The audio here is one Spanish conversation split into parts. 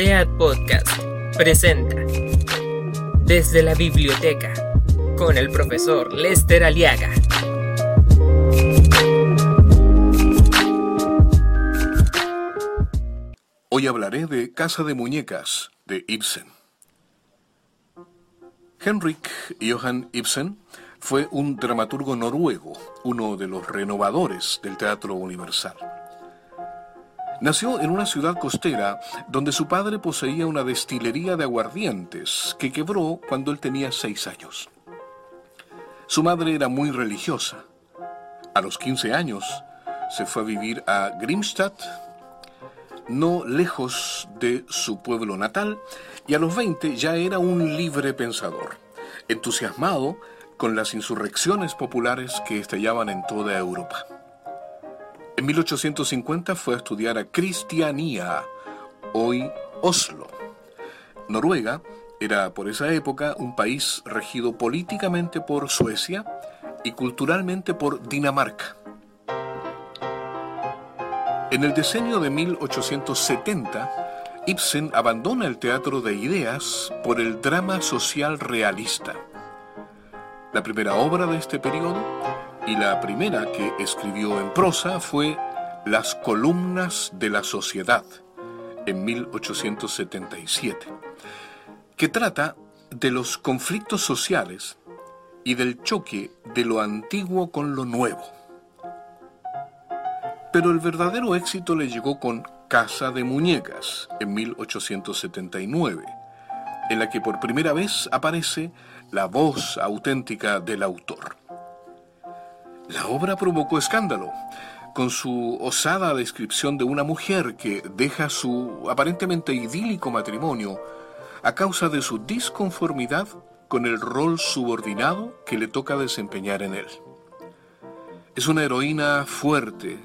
SEAT Podcast presenta Desde la Biblioteca con el profesor Lester Aliaga. Hoy hablaré de Casa de Muñecas de Ibsen. Henrik Johan Ibsen fue un dramaturgo noruego, uno de los renovadores del teatro universal. Nació en una ciudad costera donde su padre poseía una destilería de aguardientes que quebró cuando él tenía seis años. Su madre era muy religiosa. A los 15 años se fue a vivir a Grimstad, no lejos de su pueblo natal, y a los 20 ya era un libre pensador, entusiasmado con las insurrecciones populares que estallaban en toda Europa. En 1850 fue a estudiar a Cristianía, hoy Oslo. Noruega era por esa época un país regido políticamente por Suecia y culturalmente por Dinamarca. En el decenio de 1870, Ibsen abandona el teatro de ideas por el drama social realista. La primera obra de este periodo y la primera que escribió en prosa fue Las columnas de la sociedad, en 1877, que trata de los conflictos sociales y del choque de lo antiguo con lo nuevo. Pero el verdadero éxito le llegó con Casa de Muñecas, en 1879, en la que por primera vez aparece la voz auténtica del autor. La obra provocó escándalo, con su osada descripción de una mujer que deja su aparentemente idílico matrimonio a causa de su disconformidad con el rol subordinado que le toca desempeñar en él. Es una heroína fuerte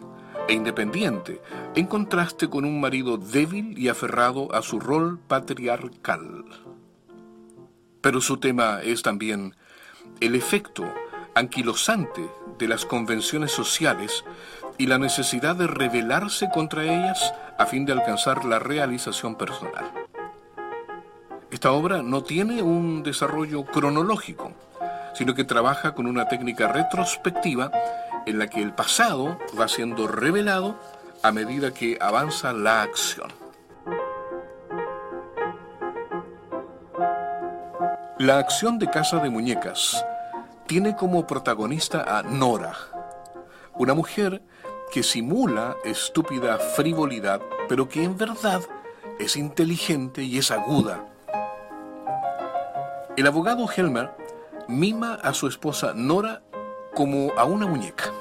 e independiente, en contraste con un marido débil y aferrado a su rol patriarcal. Pero su tema es también el efecto anquilosante de las convenciones sociales y la necesidad de rebelarse contra ellas a fin de alcanzar la realización personal. Esta obra no tiene un desarrollo cronológico, sino que trabaja con una técnica retrospectiva en la que el pasado va siendo revelado a medida que avanza la acción. La acción de Casa de Muñecas tiene como protagonista a Nora, una mujer que simula estúpida frivolidad, pero que en verdad es inteligente y es aguda. El abogado Helmer mima a su esposa Nora como a una muñeca.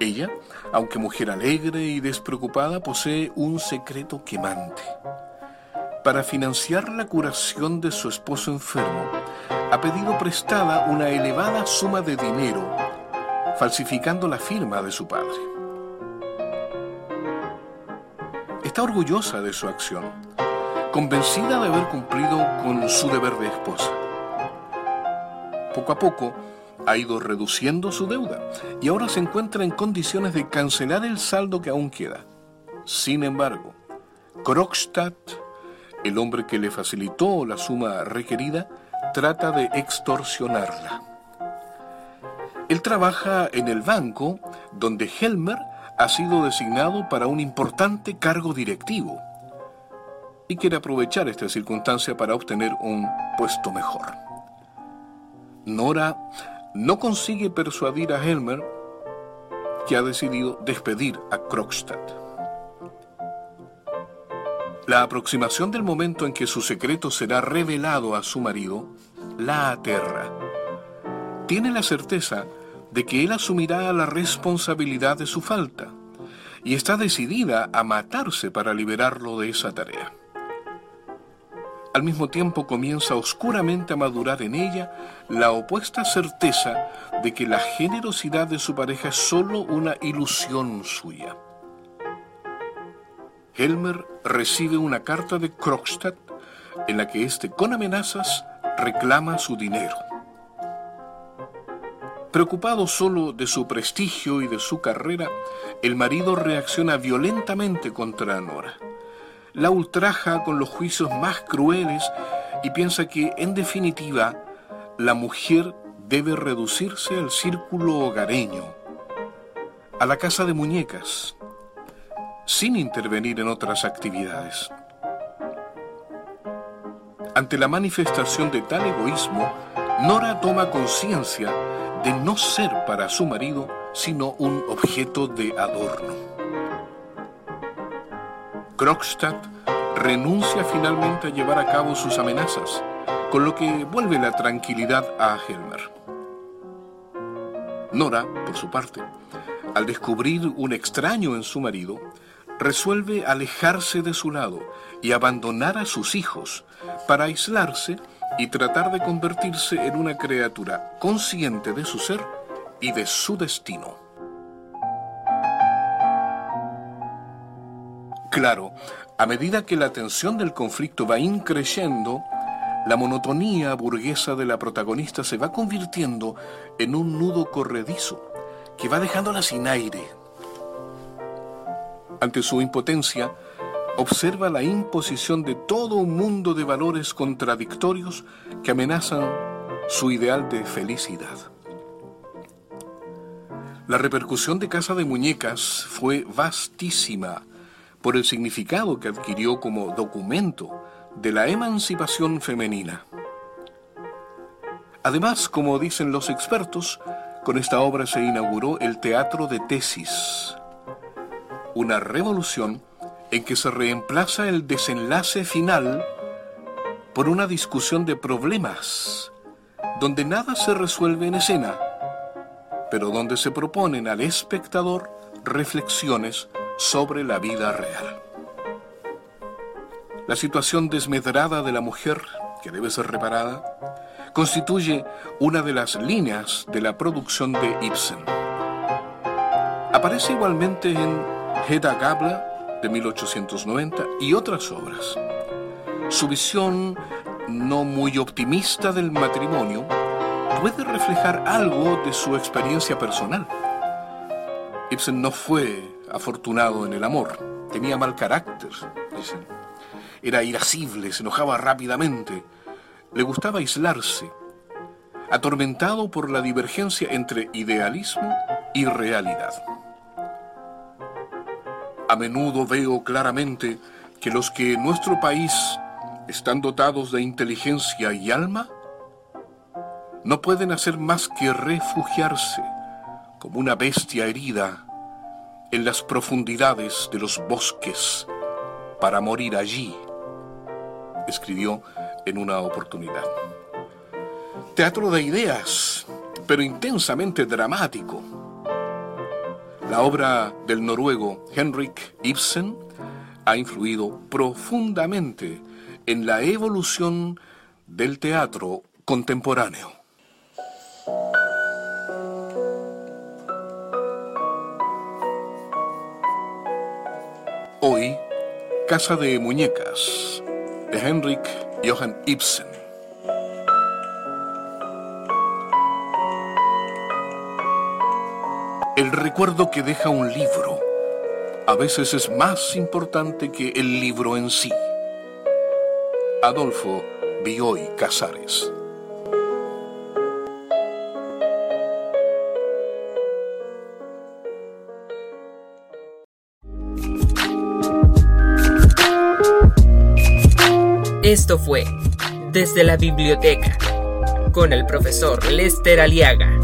Ella, aunque mujer alegre y despreocupada, posee un secreto quemante. Para financiar la curación de su esposo enfermo, ha pedido prestada una elevada suma de dinero, falsificando la firma de su padre. Está orgullosa de su acción, convencida de haber cumplido con su deber de esposa. Poco a poco ha ido reduciendo su deuda y ahora se encuentra en condiciones de cancelar el saldo que aún queda. Sin embargo, Krogstad, el hombre que le facilitó la suma requerida, trata de extorsionarla. Él trabaja en el banco donde Helmer ha sido designado para un importante cargo directivo y quiere aprovechar esta circunstancia para obtener un puesto mejor. Nora no consigue persuadir a Helmer que ha decidido despedir a Krogstad. La aproximación del momento en que su secreto será revelado a su marido la aterra. Tiene la certeza de que él asumirá la responsabilidad de su falta y está decidida a matarse para liberarlo de esa tarea. Al mismo tiempo comienza oscuramente a madurar en ella la opuesta certeza de que la generosidad de su pareja es sólo una ilusión suya. Helmer recibe una carta de Krogstad en la que éste, con amenazas, reclama su dinero. Preocupado solo de su prestigio y de su carrera, el marido reacciona violentamente contra Nora. la ultraja con los juicios más crueles y piensa que, en definitiva, la mujer debe reducirse al círculo hogareño, a la casa de muñecas, sin intervenir en otras actividades. Ante la manifestación de tal egoísmo, Nora toma conciencia de no ser para su marido sino un objeto de adorno. Krogstad renuncia finalmente a llevar a cabo sus amenazas, con lo que vuelve la tranquilidad a Helmer. Nora, por su parte, al descubrir un extraño en su marido, resuelve alejarse de su lado y abandonar a sus hijos para aislarse y tratar de convertirse en una criatura consciente de su ser y de su destino. Claro, a medida que la tensión del conflicto va increciendo, la monotonía burguesa de la protagonista se va convirtiendo en un nudo corredizo que va dejándola sin aire. Ante su impotencia, observa la imposición de todo un mundo de valores contradictorios que amenazan su ideal de felicidad. La repercusión de Casa de Muñecas fue vastísima por el significado que adquirió como documento de la emancipación femenina. Además, como dicen los expertos, con esta obra se inauguró el teatro de tesis, una revolución en que se reemplaza el desenlace final por una discusión de problemas, donde nada se resuelve en escena, pero donde se proponen al espectador reflexiones sobre la vida real. La situación desmedrada de la mujer, que debe ser reparada, constituye una de las líneas de la producción de Ibsen. Aparece igualmente en Hedda Gabler de 1890 y otras obras. Su visión no muy optimista del matrimonio puede reflejar algo de su experiencia personal. Ibsen no fue afortunado en el amor. Tenía mal carácter. Era irascible, se enojaba rápidamente. Le gustaba aislarse, atormentado por la divergencia entre idealismo y realidad. A menudo veo claramente que los que en nuestro país están dotados de inteligencia y alma, no pueden hacer más que refugiarse como una bestia herida en las profundidades de los bosques para morir allí, escribió en una oportunidad. Teatro de ideas, pero intensamente dramático. La obra del noruego Henrik Ibsen ha influido profundamente en la evolución del teatro contemporáneo. Hoy, Casa de Muñecas, de Henrik Johan Ibsen. Recuerdo que deja un libro a veces es más importante que el libro en sí. Adolfo Bioy Casares. Esto fue Desde la Biblioteca con el profesor Lester Aliaga.